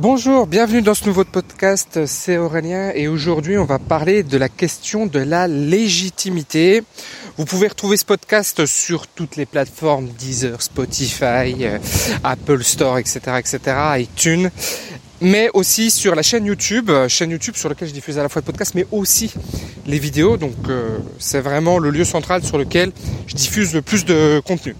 Bonjour, bienvenue dans ce nouveau podcast, c'est Aurélien et aujourd'hui on va parler de la question de la légitimité. Vous pouvez retrouver ce podcast sur toutes les plateformes Deezer, Spotify, euh, Apple Store, etc., etc., iTunes, mais aussi sur la chaîne YouTube, euh, chaîne YouTube sur laquelle je diffuse à la fois le podcast, mais aussi les vidéos. Donc euh, c'est vraiment le lieu central sur lequel je diffuse le plus de contenu.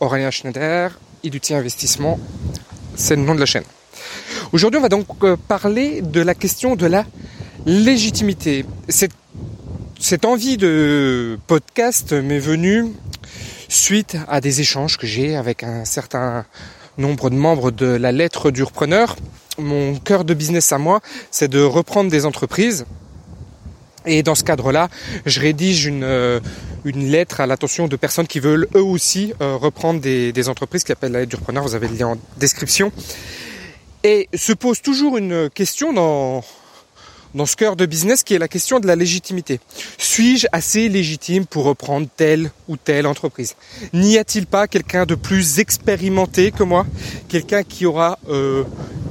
Aurélien Schneider, Iduti Investissement, c'est le nom de la chaîne. Aujourd'hui, on va donc euh, parler de la question de la légitimité. Cette, cette envie de podcast m'est venue suite à des échanges que j'ai avec un certain nombre de membres de la lettre du repreneur. Mon cœur de business à moi, c'est de reprendre des entreprises. Et dans ce cadre-là, je rédige une, euh, une lettre à l'attention de personnes qui veulent eux aussi euh, reprendre des, des entreprises qui appellent la lettre du repreneur. Vous avez le lien en description. Et se pose toujours une question dans, dans ce cœur de business qui est la question de la légitimité. Suis-je assez légitime pour reprendre telle ou telle entreprise? N'y a-t-il pas quelqu'un de plus expérimenté que moi? Quelqu'un qui aura euh,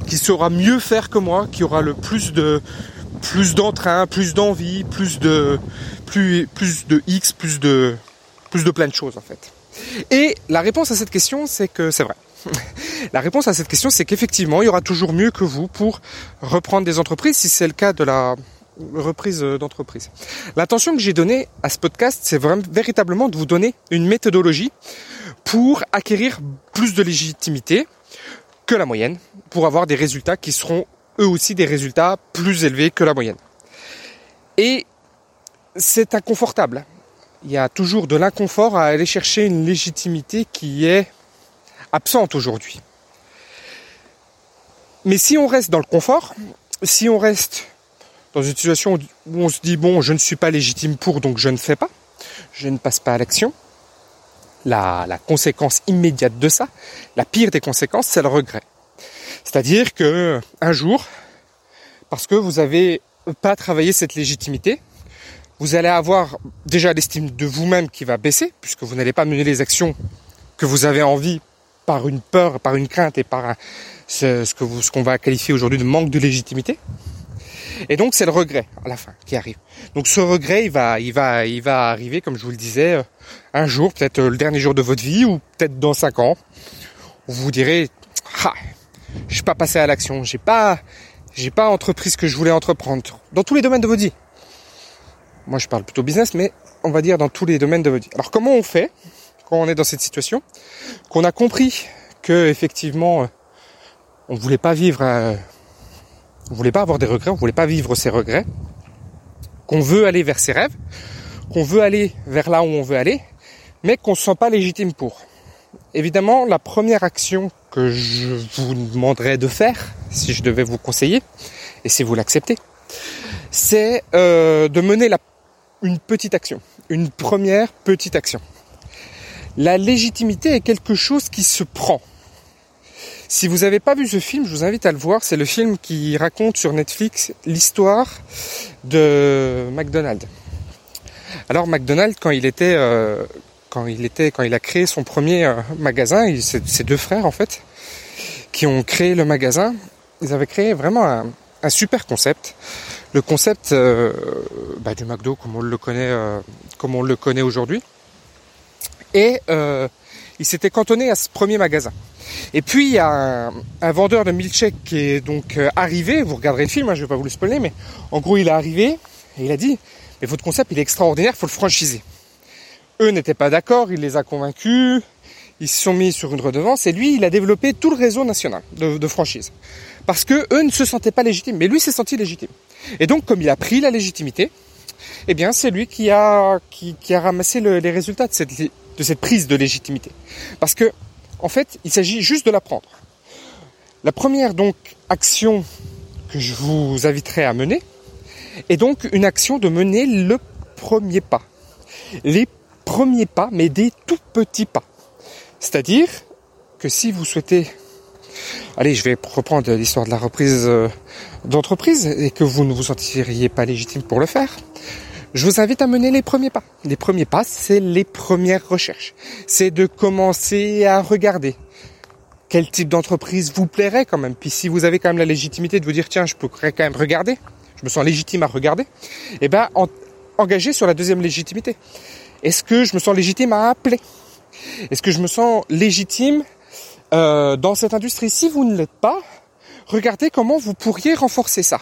qui saura mieux faire que moi, qui aura le plus de plus d'entrain, plus d'envie, plus de plus plus de X, plus de plus de plein de choses en fait? Et la réponse à cette question, c'est que c'est vrai. La réponse à cette question, c'est qu'effectivement, il y aura toujours mieux que vous pour reprendre des entreprises si c'est le cas de la reprise d'entreprise. L'intention que j'ai donnée à ce podcast, c'est véritablement de vous donner une méthodologie pour acquérir plus de légitimité que la moyenne, pour avoir des résultats qui seront eux aussi des résultats plus élevés que la moyenne. Et c'est inconfortable. Il y a toujours de l'inconfort à aller chercher une légitimité qui est absente aujourd'hui. Mais si on reste dans le confort, si on reste dans une situation où on se dit bon, je ne suis pas légitime pour, donc je ne fais pas, je ne passe pas à l'action, la, conséquence immédiate de ça, la pire des conséquences, c'est le regret. C'est-à-dire que un jour, parce que vous n'avez pas travaillé cette légitimité, vous allez avoir déjà l'estime de vous-même qui va baisser, puisque vous n'allez pas mener les actions que vous avez envie par une peur, par une crainte et par ce, que vous, ce qu'on va qualifier aujourd'hui de manque de légitimité. Et donc c'est le regret à la fin qui arrive. Donc ce regret, il va, il va, il va arriver, comme je vous le disais, euh, un jour, peut-être euh, le dernier jour de votre vie, ou peut-être dans cinq ans, où vous direz, ah, je suis pas passé à l'action, j'ai pas, j'ai pas entrepris ce que je voulais entreprendre dans tous les domaines de votre vie. Moi, je parle plutôt business, mais on va dire dans tous les domaines de votre vie. Alors comment on fait quand on est dans cette situation, qu'on a compris que effectivement euh, on voulait pas vivre, euh, on voulait pas avoir des regrets, on voulait pas vivre ses regrets, qu'on veut aller vers ses rêves, qu'on veut aller vers là où on veut aller, mais qu'on se sent pas légitime pour. Évidemment, la première action que je vous demanderais de faire, si je devais vous conseiller, et si vous l'acceptez, c'est euh, de mener une petite action, une première petite action. La légitimité est quelque chose qui se prend. Si vous n'avez pas vu ce film, je vous invite à le voir. C'est le film qui raconte sur Netflix l'histoire de McDonald's. Alors McDonald's, quand il était, euh, quand il était, quand il a créé son premier euh, magasin, c'est ses deux frères en fait, qui ont créé le magasin. Ils avaient créé vraiment un, super concept. Le concept euh, bah, du McDo comme on le connaît, comme on le connaît aujourd'hui. Et euh, il s'était cantonné à ce premier magasin. Et puis il y a un, vendeur de milkshake qui est donc euh, arrivé. Vous regarderez le film, hein, je vais pas vous le spoiler, mais en gros il est arrivé et il a dit mais votre concept il est extraordinaire, faut le franchiser. Eux n'étaient pas d'accord, il les a convaincus, ils se sont mis sur une redevance et lui il a développé tout le réseau national de, franchise. Parce que eux ne se sentaient pas légitimes, mais lui s'est senti légitime. Et donc comme il a pris la légitimité, eh bien c'est lui qui a, ramassé le, les résultats de cette, de cette prise de légitimité. Parce que, en fait, il s'agit juste de la prendre. La première donc action que je vous inviterai à mener est donc une action de mener le premier pas. Les premiers pas, mais des tout petits pas. C'est-à-dire que si vous souhaitez, allez, je vais reprendre l'histoire de la reprise euh, d'entreprise et que vous ne vous sentiriez pas légitime pour le faire, je vous invite à mener les premiers pas. Les premiers pas, c'est les premières recherches. C'est de commencer à regarder quel type d'entreprise vous plairait quand même. Puis si vous avez quand même la légitimité de vous dire tiens, je pourrais quand même regarder, je me sens légitime à regarder, eh ben engagez sur la deuxième légitimité. Est-ce que je me sens légitime à appeler? Est-ce que je me sens légitime euh, dans cette industrie? Si vous ne l'êtes pas, regardez comment vous pourriez renforcer ça.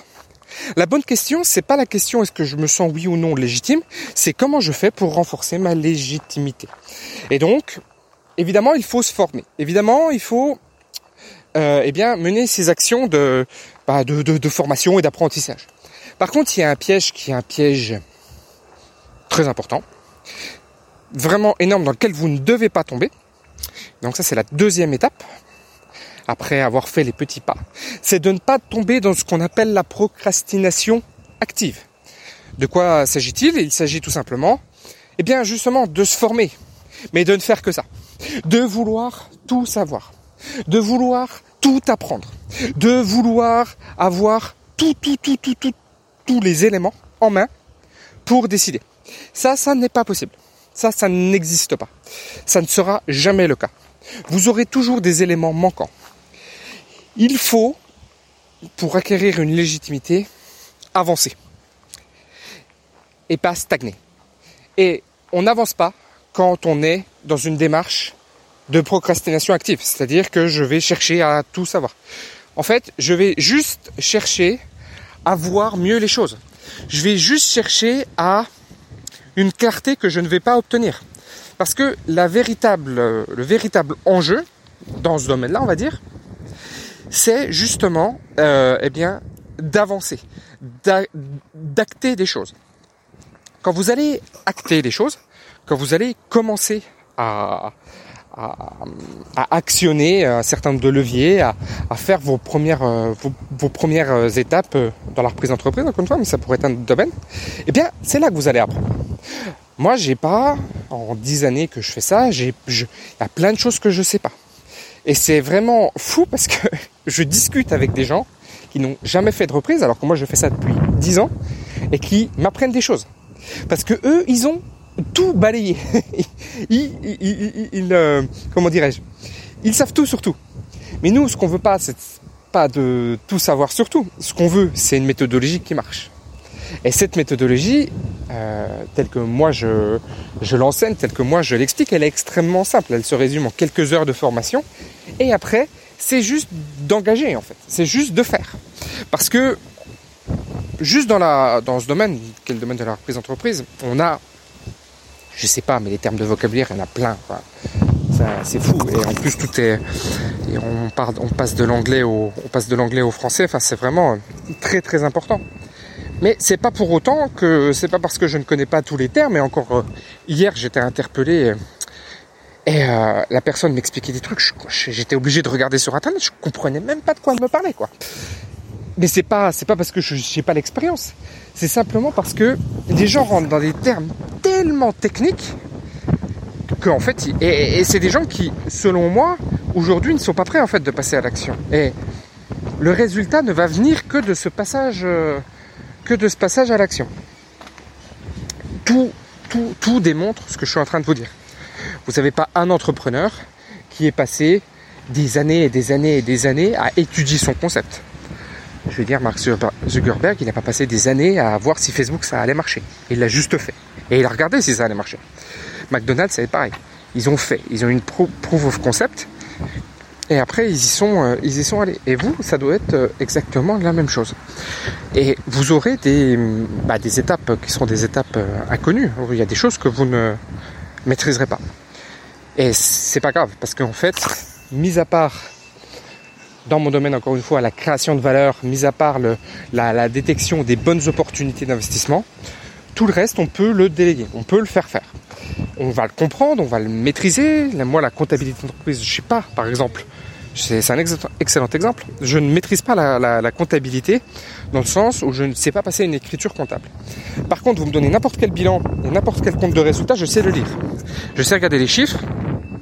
La bonne question, c'est pas la question est-ce que je me sens oui ou non légitime, c'est comment je fais pour renforcer ma légitimité. Et donc, évidemment, il faut se former. Évidemment, il faut euh, eh bien mener ces actions bah, de, de, de, formation et d'apprentissage. Par contre, il y a un piège qui est un piège très important, vraiment énorme dans lequel vous ne devez pas tomber. Donc ça, c'est la deuxième étape après avoir fait les petits pas, c'est de ne pas tomber dans ce qu'on appelle la procrastination active. De quoi s'agit-il? Il s'agit tout simplement, eh bien justement, de se former, mais de ne faire que ça. De vouloir tout savoir, de vouloir tout apprendre, de vouloir avoir tout, tout, tout, tout, tout, tous les éléments en main pour décider. Ça, ça n'est pas possible. Ça, ça n'existe pas. Ça ne sera jamais le cas. Vous aurez toujours des éléments manquants. Il faut, pour acquérir une légitimité, avancer et pas stagner. Et on n'avance pas quand on est dans une démarche de procrastination active, c'est-à-dire que je vais chercher à tout savoir. En fait, je vais juste chercher à voir mieux les choses. Je vais juste chercher à une clarté que je ne vais pas obtenir. Parce que la le véritable enjeu dans ce domaine-là, on va dire, c'est justement euh, eh bien d'avancer, d'acter des choses. Quand vous allez acter des choses, quand vous allez commencer à, actionner un certain nombre de leviers, à, faire vos premières, euh, vos, premières étapes dans la reprise d'entreprise, encore une fois, mais ça pourrait être un domaine, eh bien, c'est là que vous allez apprendre. Moi, j'ai pas, en dix années que je fais ça, il y a plein de choses que je sais pas. Et c'est vraiment fou parce que je discute avec des gens qui n'ont jamais fait de reprise, alors que moi je fais ça depuis 10 ans, et qui m'apprennent des choses. Parce que eux, ils ont tout balayé. ils, euh, comment dirais-je? Ils savent tout sur tout. Mais nous, ce qu'on veut pas, c'est pas de tout savoir sur tout. Ce qu'on veut, c'est une méthodologie qui marche. Et cette méthodologie, euh, telle que moi je, je l'enseigne, telle que moi je l'explique, elle est extrêmement simple. Elle se résume en quelques heures de formation. Et après, c'est juste d'engager en fait. C'est juste de faire. Parce que juste dans, la, dans ce domaine, le domaine de la reprise d'entreprise, on a, je sais pas, mais les termes de vocabulaire, il y en a plein. C'est fou. Et en plus, tout est, on, part, on passe de l'anglais au, on passe de l'anglais au français. Enfin, c'est vraiment très très important. Mais c'est pas pour autant que c'est pas parce que je ne connais pas tous les termes. Et encore euh, hier, j'étais interpellé euh, et euh, la personne m'expliquait des trucs. J'étais obligé de regarder sur internet. Je comprenais même pas de quoi elle me parlait, quoi. Mais c'est pas c'est pas parce que je n'ai pas l'expérience. C'est simplement parce que les gens rentrent dans des termes tellement techniques que en fait et, et c'est des gens qui, selon moi, aujourd'hui ne sont pas prêts en fait de passer à l'action. Et le résultat ne va venir que de ce passage que de ce passage à l'action. Tout, tout, tout démontre ce que je suis en train de vous dire. Vous n'avez pas un entrepreneur qui est passé des années et des années et des années à étudier son concept. Je veux dire, Mark Zuckerberg, il n'a pas passé des années à voir si Facebook ça allait marcher. Il l'a juste fait. Et il a regardé si ça allait marcher. McDonald's, c'est pareil. Ils ont fait. Ils ont une proof of concept et après ils y sont euh, ils y sont allés. Et vous ça doit être euh, exactement la même chose. Et vous aurez des bah, des étapes qui sont des étapes euh, inconnues. Il y a des choses que vous ne maîtriserez pas. Et c'est pas grave parce qu'en fait mis à part dans mon domaine encore une fois la création de valeur mis à part la détection des bonnes opportunités d'investissement tout le reste on peut le déléguer on peut le faire faire on va le comprendre, on va le maîtriser. Moi, la comptabilité d'entreprise, je sais pas, par exemple, C'est un excellent exemple. Je ne maîtrise pas la, comptabilité dans le sens où je ne sais pas passer une écriture comptable. Par contre, vous me donnez n'importe quel bilan et n'importe quel compte de résultat, je sais le lire. Je sais regarder les chiffres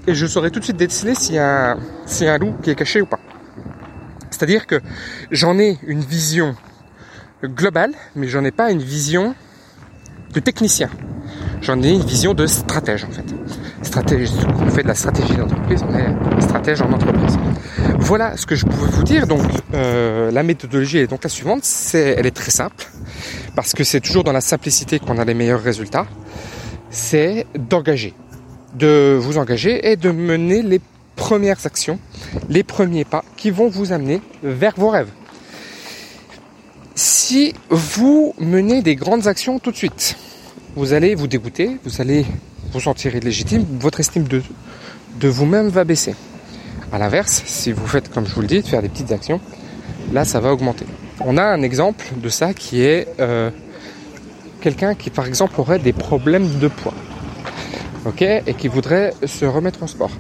et je saurai tout de suite déceler s'il y, a un loup qui est caché ou pas. C'est-à-dire que j'en ai une vision globale, mais j'en ai pas une vision de technicien. J'en ai une vision de stratège en fait. Stratège, on fait de la stratégie d'entreprise, on est stratège en entreprise. Voilà ce que je pouvais vous dire. Donc euh, la méthodologie est donc la suivante, elle est très simple parce que c'est toujours dans la simplicité qu'on a les meilleurs résultats. C'est d'engager, de vous engager et de mener les premières actions, les premiers pas qui vont vous amener vers vos rêves. Si vous menez des grandes actions tout de suite, vous allez vous dégoûter, vous allez vous sentir illégitime, votre estime de, de vous-même va baisser. A l'inverse, si vous faites comme je vous le dis, de faire des petites actions, là ça va augmenter. On a un exemple de ça qui est euh, quelqu'un qui par exemple aurait des problèmes de poids. Ok, et qui voudrait se remettre en sport.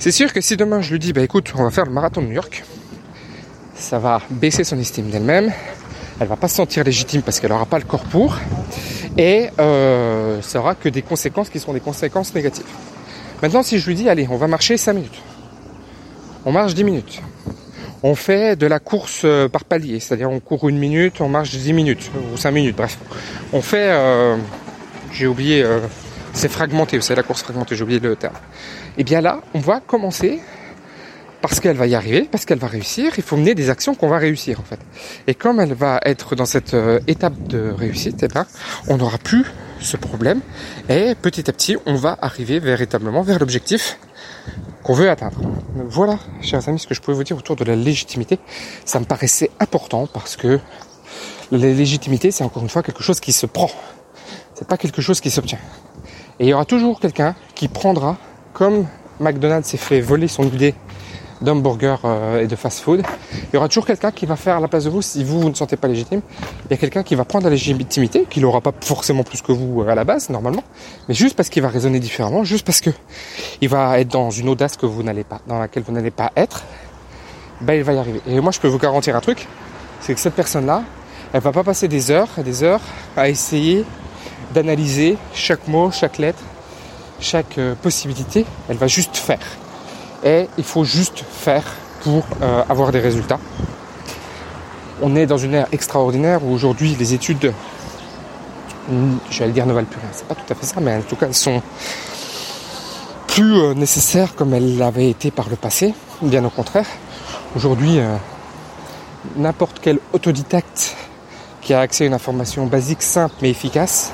C'est sûr que si demain je lui dis, bah écoute, on va faire le marathon de New York, ça va baisser son estime d'elle-même, elle va pas se sentir légitime parce qu'elle n'aura pas le corps pour, et euh, ça aura que des conséquences qui sont des conséquences négatives. Maintenant, si je lui dis, allez, on va marcher 5 minutes, on marche 10 minutes, on fait de la course euh, par palier, c'est-à-dire on court une minute, on marche 10 minutes, ou 5 minutes, bref. On fait, euh, j'ai oublié, c'est fragmenté, c'est la course fragmentée, j'ai oublié le terme. Et bien là, on va commencer parce qu'elle va y arriver, parce qu'elle va réussir, il faut mener des actions qu'on va réussir en fait. Et comme elle va être dans cette euh, étape de réussite, eh ben, on n'aura plus ce problème et petit à petit on va arriver véritablement vers l'objectif qu'on veut atteindre. Voilà, chers amis, ce que je pouvais vous dire autour de la légitimité. Ça me paraissait important parce que la légitimité, c'est encore une fois quelque chose qui se prend. C'est pas quelque chose qui s'obtient. Et il y aura toujours quelqu'un qui prendra, comme McDonald's s'est fait voler son idée d'hamburger euh, et de fast-food, il y aura toujours quelqu'un qui va faire à la place de vous si vous, vous ne sentez pas légitime. Il y a quelqu'un qui va prendre la légitimité, qui n'aura pas forcément plus que vous à la base, normalement, mais juste parce qu'il va raisonner différemment, juste parce que il va être dans une audace que vous n'allez pas, dans laquelle vous n'allez pas être, ben il va y arriver. Et moi, je peux vous garantir un truc, c'est que cette personne-là, elle va pas passer des heures et des heures à essayer d'analyser chaque mot, chaque lettre, chaque euh, possibilité. Elle va juste faire et il faut juste faire pour euh, avoir des résultats. On est dans une ère extraordinaire où aujourd'hui les études, hmm, j'allais dire ne valent plus rien, c'est pas tout à fait ça, mais en tout cas elles sont plus euh, nécessaires comme elles l'avaient été par le passé, bien au contraire. Aujourd'hui, euh, n'importe quel autodidacte qui a accès à une information basique, simple mais efficace,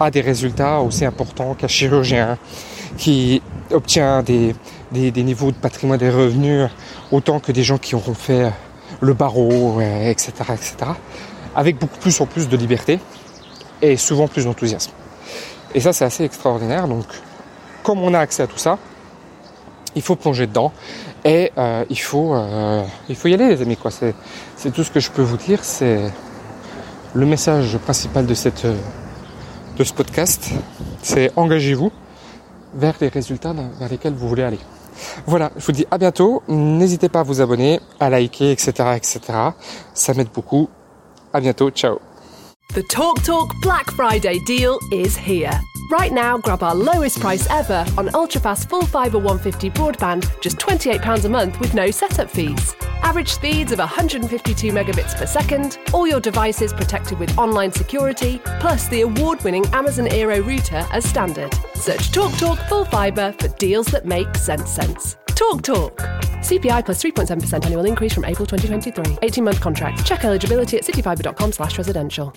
a des résultats aussi importants qu'un chirurgien qui obtient des, des, niveaux de patrimoine des revenus autant que des gens qui auront fait le barreau, etc., etc., avec beaucoup plus en plus de liberté et souvent plus d'enthousiasme. Et ça, c'est assez extraordinaire. Donc, comme on a accès à tout ça, il faut plonger dedans et euh, il faut euh, il faut y aller, les amis. Quoi, c'est c'est tout ce que je peux vous dire. C'est le message principal de cette de ce podcast. C'est engagez-vous vers les résultats vers lesquels vous voulez aller. Voilà, je vous dis à bientôt. N'hésitez pas à vous abonner, à liker, etc., etc. Ça m'aide beaucoup. À bientôt. Ciao. The Talk Talk Black Friday deal is here. Right now, grab our lowest price ever on ultrafast full fibre 150 broadband, just £28 a month with no setup fees. Average speeds of 152 megabits per second, all your devices protected with online security, plus the award winning Amazon Aero router as standard. Search TalkTalk Talk Full Fibre for deals that make sense sense. Talk Talk. CPI plus 3.7% annual increase from April 2023. 18 month contract. Check eligibility at cityfibre.com slash residential.